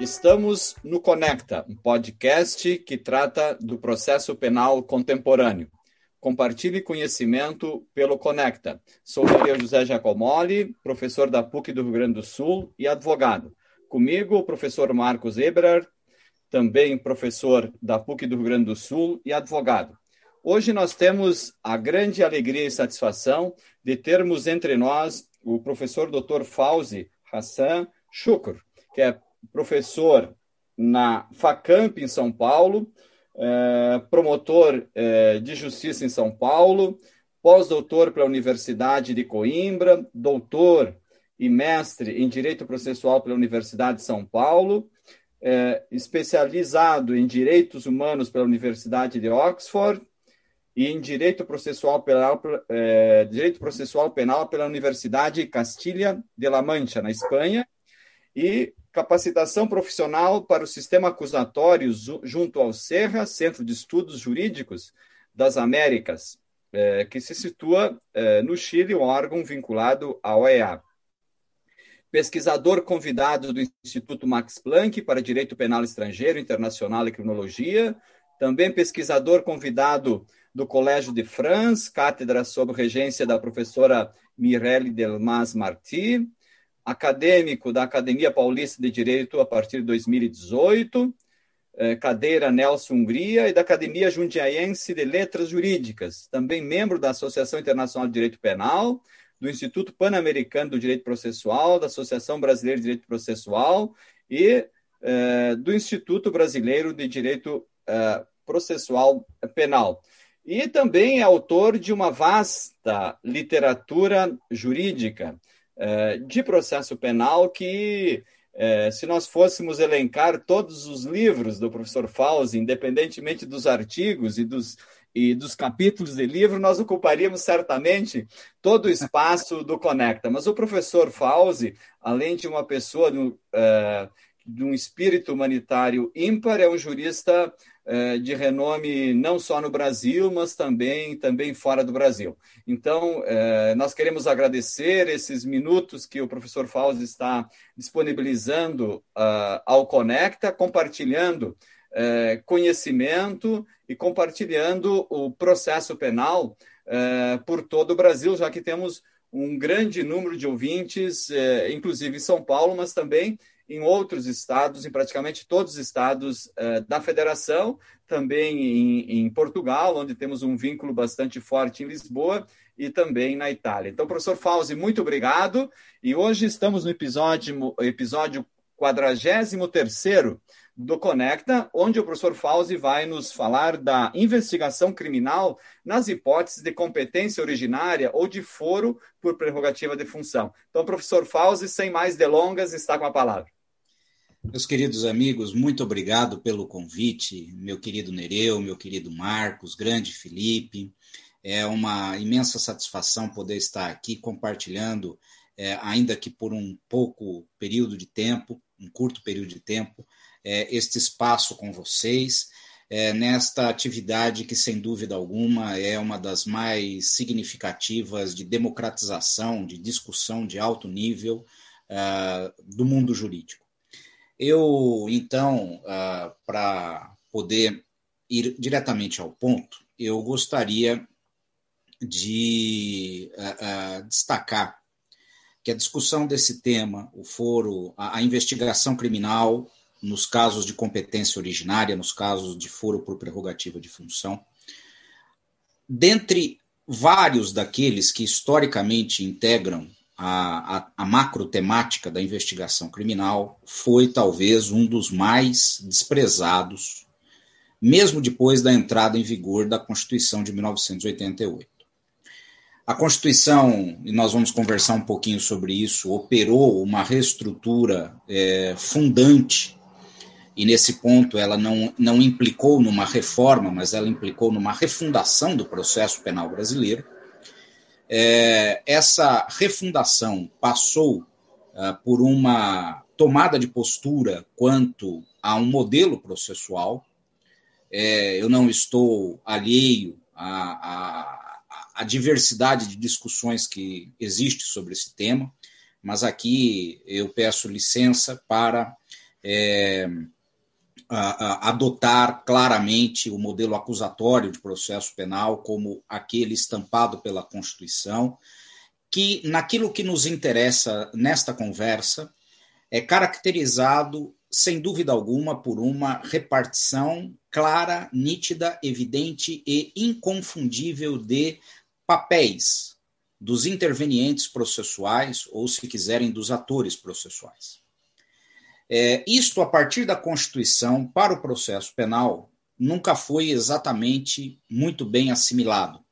Estamos no Conecta, um podcast que trata do processo penal contemporâneo. Compartilhe conhecimento pelo Conecta. Sou o José Giacomoli, professor da PUC do Rio Grande do Sul e advogado. Comigo, o professor Marcos Eberard, também professor da PUC do Rio Grande do Sul e advogado. Hoje nós temos a grande alegria e satisfação de termos entre nós o professor Dr. Fauzi Hassan Shukr, que é professor na FACAMP em São Paulo, é, promotor é, de justiça em São Paulo, pós-doutor pela Universidade de Coimbra, doutor e mestre em Direito Processual pela Universidade de São Paulo, é, especializado em Direitos Humanos pela Universidade de Oxford e em Direito Processual Penal, Direito Processual Penal pela Universidade Castilha de La Mancha, na Espanha, e capacitação profissional para o sistema acusatório junto ao Serra, Centro de Estudos Jurídicos das Américas, é, que se situa é, no Chile, um órgão vinculado à OEA. Pesquisador convidado do Instituto Max Planck para Direito Penal Estrangeiro, Internacional e Criminologia, também pesquisador convidado do Colégio de France, cátedra sob regência da professora Mirelle Delmas Marti, acadêmico da Academia Paulista de Direito a partir de 2018, é, cadeira Nelson Hungria e da Academia Jundiaense de Letras Jurídicas, também membro da Associação Internacional de Direito Penal, do Instituto Pan-Americano do Direito Processual, da Associação Brasileira de Direito Processual e é, do Instituto Brasileiro de Direito é, Processual Penal. E também é autor de uma vasta literatura jurídica, de processo penal que, é, se nós fôssemos elencar todos os livros do professor Fauzi, independentemente dos artigos e dos, e dos capítulos de livro, nós ocuparíamos certamente todo o espaço do Conecta. Mas o professor Fauzi, além de uma pessoa do, é, de um espírito humanitário ímpar, é um jurista é, de renome não só no Brasil, mas também, também fora do Brasil. Então, é, nós queremos agradecer esses minutos que o professor Fausto está disponibilizando uh, ao Conecta, compartilhando é, conhecimento e compartilhando o processo penal por todo o Brasil, já que temos um grande número de ouvintes, inclusive em São Paulo, mas também em outros estados, em praticamente todos os estados uh, da federação, também em, em, Portugal, onde temos um vínculo bastante forte em Lisboa e também na Itália. Então, professor Fauzi, muito obrigado. E hoje estamos no episódio, episódio 43 do Conecta, onde o professor Fauzi vai nos falar da investigação criminal nas hipóteses de competência originária ou de foro por prerrogativa de função. Então, professor Fauzi, sem mais delongas, está com a palavra. Meus queridos amigos, muito obrigado pelo convite, meu querido Nereu, meu querido Marcos, grande Felipe. É uma imensa satisfação poder estar aqui compartilhando, é, ainda que por um pouco período de tempo, um curto período de tempo, é, este espaço com vocês, é, nesta atividade que, sem dúvida alguma, é uma das mais significativas de democratização, de discussão de alto nível uh, do mundo jurídico. Eu, então, uh, para poder ir diretamente ao ponto, eu gostaria de uh, uh, destacar que a discussão desse tema, o foro, a, investigação criminal nos casos de competência originária, nos casos de foro por prerrogativa de função, dentre vários daqueles que historicamente integram a, a, a macro temática da investigação criminal foi talvez um dos mais desprezados, mesmo depois da entrada em vigor da Constituição de 1988. A Constituição, e nós vamos conversar um pouquinho sobre isso, operou uma reestrutura é, fundante, e nesse ponto ela não, não implicou numa reforma, mas ela implicou numa refundação do processo penal brasileiro é, essa refundação passou uh, por uma tomada de postura quanto a um modelo processual. É, eu não estou alheio à, à, à, diversidade de discussões que existe sobre esse tema, mas aqui eu peço licença para é, adotar claramente o modelo acusatório de processo penal como aquele estampado pela Constituição, que naquilo que nos interessa nesta conversa é caracterizado sem dúvida alguma por uma repartição clara, nítida, evidente e inconfundível de papéis dos intervenientes processuais, ou, se quiserem, dos atores processuais. É, isto, a partir da Constituição, para o processo penal, nunca foi exatamente muito bem assimilado.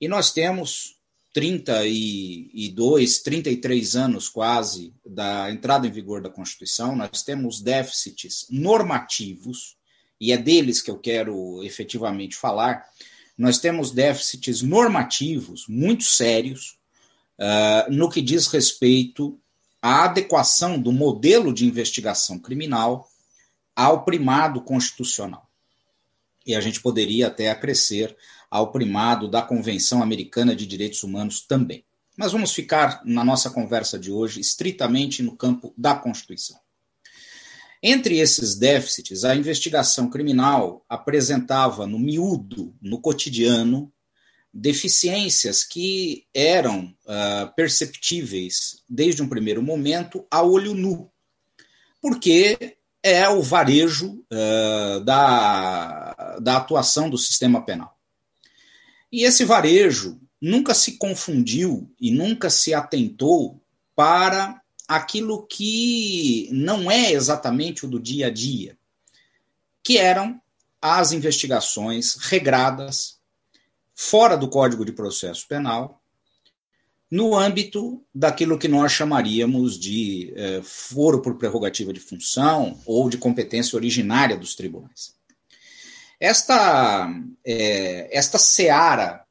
E nós temos 32, 33 anos quase da entrada em vigor da Constituição, nós temos déficits normativos, e é deles que eu quero efetivamente falar, nós temos déficits normativos muito sérios uh, no que diz respeito à adequação do modelo de investigação criminal ao primado constitucional. E a gente poderia até acrescer ao primado da Convenção Americana de Direitos Humanos também. Mas vamos ficar na nossa conversa de hoje estritamente no campo da Constituição. Entre esses déficits, a investigação criminal apresentava no miúdo, no cotidiano, deficiências que eram uh, perceptíveis desde um primeiro momento a olho nu, porque é o varejo uh, da, da atuação do sistema penal. E esse varejo nunca se confundiu e nunca se atentou para aquilo que não é exatamente o do dia a dia, que eram as investigações regradas, fora do Código de Processo Penal, no âmbito daquilo que nós chamaríamos de eh, foro por prerrogativa de função ou de competência originária dos tribunais. Esta, eh, esta seara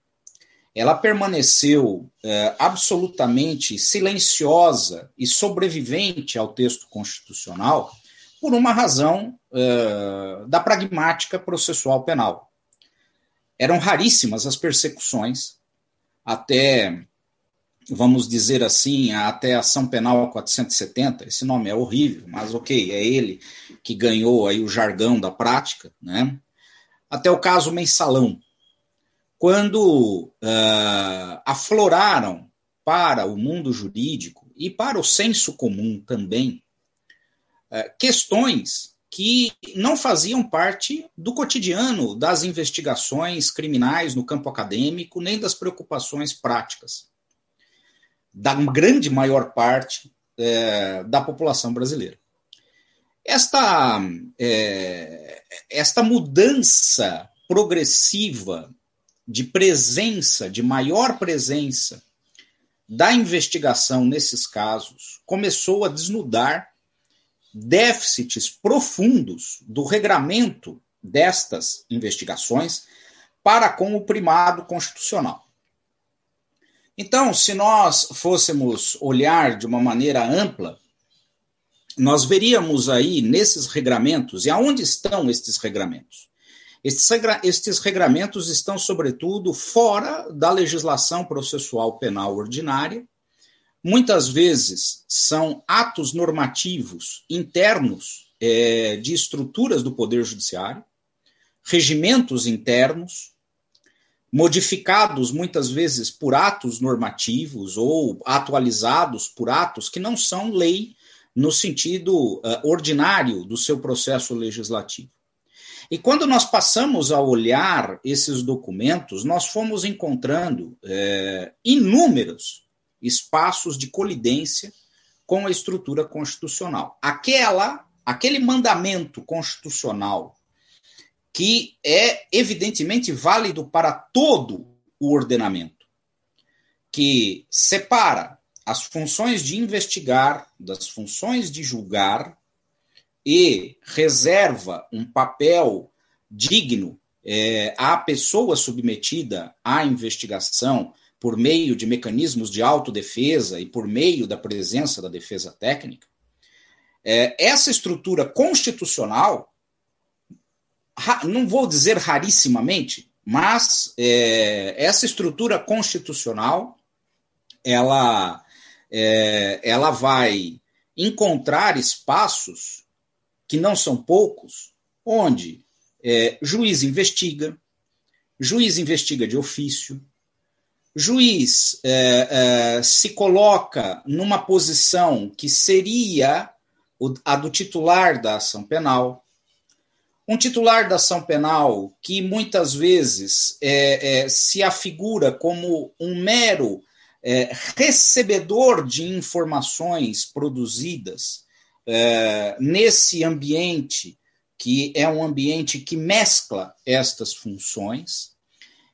ela permaneceu é, absolutamente silenciosa e sobrevivente ao texto constitucional por uma razão da pragmática processual penal. Eram raríssimas as persecuções, até, vamos dizer assim, até a ação penal 470. Esse nome é horrível, mas ok, é ele que ganhou aí o jargão da prática, né? Até o caso mensalão, quando uh, afloraram para o mundo jurídico e para o senso comum também uh, questões que não faziam parte do cotidiano das investigações criminais no campo acadêmico, nem das preocupações práticas da grande maior parte uh, da população brasileira. Esta, esta mudança progressiva de presença, de maior presença da investigação nesses casos, começou a desnudar déficits profundos do regramento destas investigações para com o primado constitucional. Então, se nós fôssemos olhar de uma maneira ampla, nós veríamos aí nesses regramentos, e aonde estão estes regramentos? Estes, regra, estes regramentos estão, sobretudo, fora da legislação processual penal ordinária. Muitas vezes são atos normativos internos é, de estruturas do Poder Judiciário, regimentos internos, modificados muitas vezes por atos normativos ou atualizados por atos que não são lei no sentido uh, ordinário do seu processo legislativo. E quando nós passamos a olhar esses documentos, nós fomos encontrando é, inúmeros espaços de colidência com a estrutura constitucional. Aquela, aquele mandamento constitucional que é evidentemente válido para todo o ordenamento, que separa as funções de investigar das funções de julgar e reserva um papel digno é, à pessoa submetida à investigação por meio de mecanismos de autodefesa e por meio da presença da defesa técnica, é, essa estrutura constitucional, não vou dizer rarissimamente, mas é, essa estrutura constitucional ela, é, ela vai encontrar espaços, que não são poucos, onde é, juiz investiga, juiz investiga de ofício, juiz é, é, se coloca numa posição que seria a do titular da ação penal. Um titular da ação penal que muitas vezes é, é se afigura como um mero é, recebedor de informações produzidas é, nesse ambiente, que é um ambiente que mescla estas funções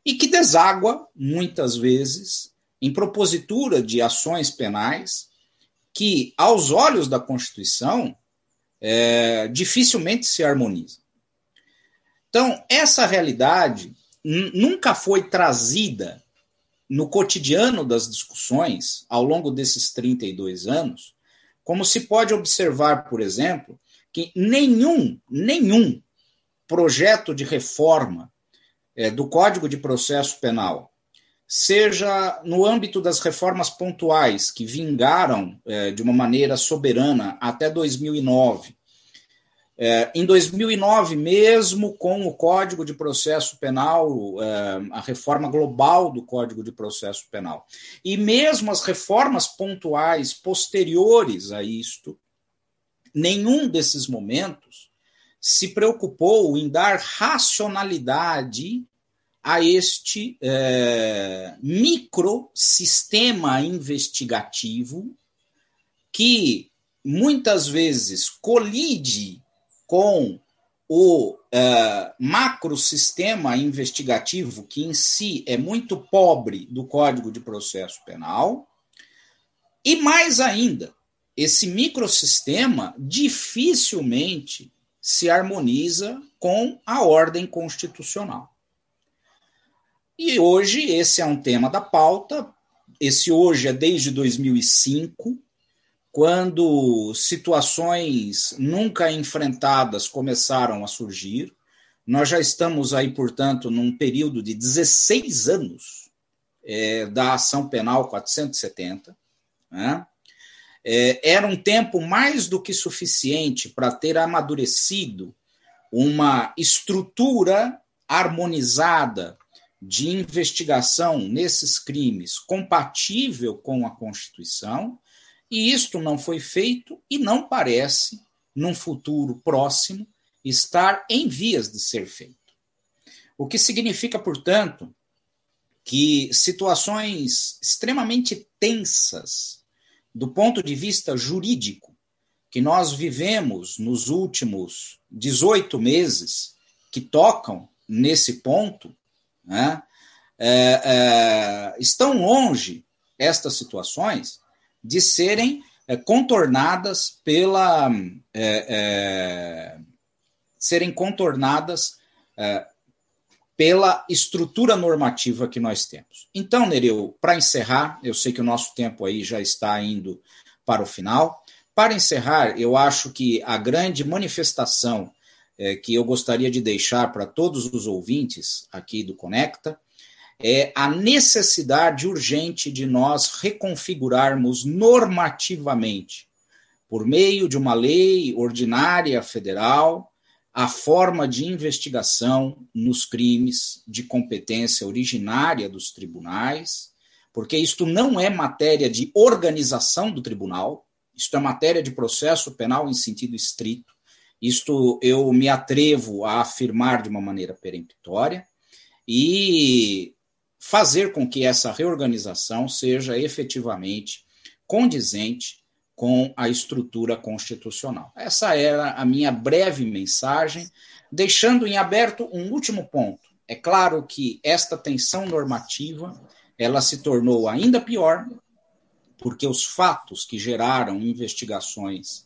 e que deságua, muitas vezes, em propositura de ações penais que, aos olhos da Constituição, é, dificilmente se harmonizam. Então, essa realidade nunca foi trazida no cotidiano das discussões, ao longo desses 32 anos, como se pode observar, por exemplo, que nenhum, nenhum projeto de reforma é, do Código de Processo Penal, seja no âmbito das reformas pontuais que vingaram é, de uma maneira soberana até 2009, é, em 2009, mesmo com o Código de Processo Penal, é, a reforma global do Código de Processo Penal, e mesmo as reformas pontuais posteriores a isto, nenhum desses momentos se preocupou em dar racionalidade a este é, microsistema investigativo que muitas vezes colide com o uh, macrosistema investigativo, que em si é muito pobre do Código de Processo Penal, e mais ainda, esse microsistema dificilmente se harmoniza com a ordem constitucional. E hoje esse é um tema da pauta. Esse hoje é desde 2005, quando situações nunca enfrentadas começaram a surgir. Nós já estamos aí, portanto, num período de 16 anos é, da ação penal 470. Né? É, era um tempo mais do que suficiente para ter amadurecido uma estrutura harmonizada de investigação nesses crimes compatível com a Constituição e isto não foi feito e não parece, num futuro próximo, estar em vias de ser feito. O que significa, portanto, que situações extremamente tensas do ponto de vista jurídico que nós vivemos nos últimos 18 meses, que tocam nesse ponto, né, é, é, estão longe estas situações de serem é, contornadas pela é, é, serem contornadas é, pela estrutura normativa que nós temos. Então, Nereu, para encerrar, eu sei que o nosso tempo aí já está indo para o final. Para encerrar, eu acho que a grande manifestação é, que eu gostaria de deixar para todos os ouvintes aqui do Conecta é a necessidade urgente de nós reconfigurarmos normativamente, por meio de uma lei ordinária federal, a forma de investigação nos crimes de competência originária dos tribunais, porque isto não é matéria de organização do tribunal, isto é matéria de processo penal em sentido estrito. Isto eu me atrevo a afirmar de uma maneira peremptória. E fazer com que essa reorganização seja efetivamente condizente com a estrutura constitucional. Essa era a minha breve mensagem, deixando em aberto um último ponto. É claro que esta tensão normativa ela se tornou ainda pior porque os fatos que geraram investigações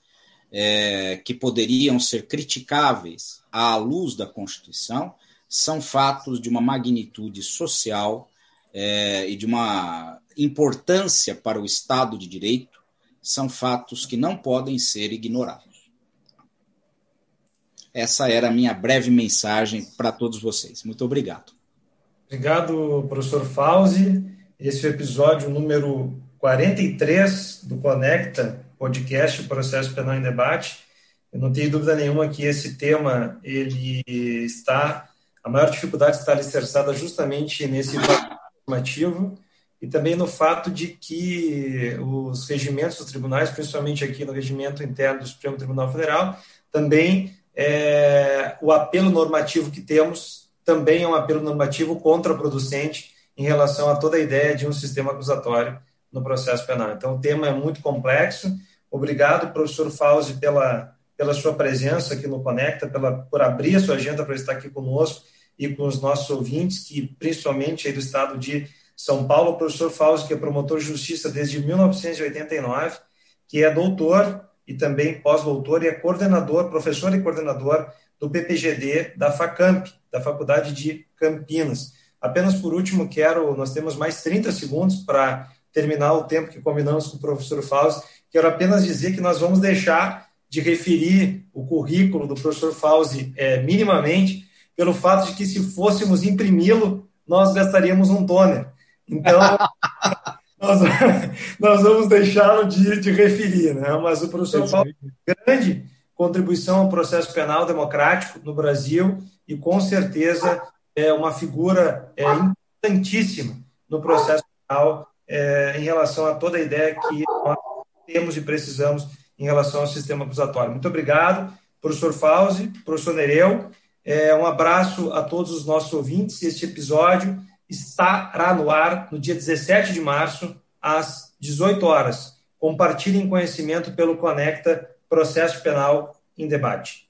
é, que poderiam ser criticáveis à luz da Constituição são fatos de uma magnitude social é, e de uma importância para o Estado de Direito, são fatos que não podem ser ignorados. Essa era a minha breve mensagem para todos vocês. Muito obrigado. Obrigado, professor Fauzi. Esse é o episódio número 43 do Conecta, podcast Processo Penal em Debate. Eu não tenho dúvida nenhuma que esse tema ele está a maior dificuldade está alicerçada justamente nesse normativo e também no fato de que os regimentos dos tribunais, principalmente aqui no regimento interno do Supremo Tribunal Federal, também é, o apelo normativo que temos também é um apelo normativo contraproducente em relação a toda a ideia de um sistema acusatório no processo penal. Então, o tema é muito complexo. Obrigado, professor Fauzi, pela, pela sua presença aqui no Conecta, pela, por abrir a sua agenda para estar aqui conosco e com os nossos ouvintes, que principalmente aí do estado de São Paulo, o professor Fauzi, que é promotor de justiça desde 1989, que é doutor e também pós-doutor e é coordenador, professor e coordenador do PPGD da FACAMP, da Faculdade de Campinas. Apenas por último, quero, nós temos mais 30 segundos para terminar o tempo que combinamos com o professor Fauzi. Quero apenas dizer que nós vamos deixar de referir o currículo do professor Fauzi é, minimamente, pelo fato de que se fôssemos imprimi-lo, nós gastaríamos um toner. Então, nós, nós, vamos deixá-lo de, de, referir. Né? Mas o professor Fauzi, grande contribuição ao processo penal democrático no Brasil e, com certeza, é uma figura é, importantíssima no processo penal é, em relação a toda a ideia que nós temos e precisamos em relação ao sistema acusatório. Muito obrigado, professor Fauzi, professor Nereu. É, um abraço a todos os nossos ouvintes. Este episódio estará no ar no dia 17 de março, às 18 horas. Compartilhem conhecimento pelo Conecta Processo Penal em Debate.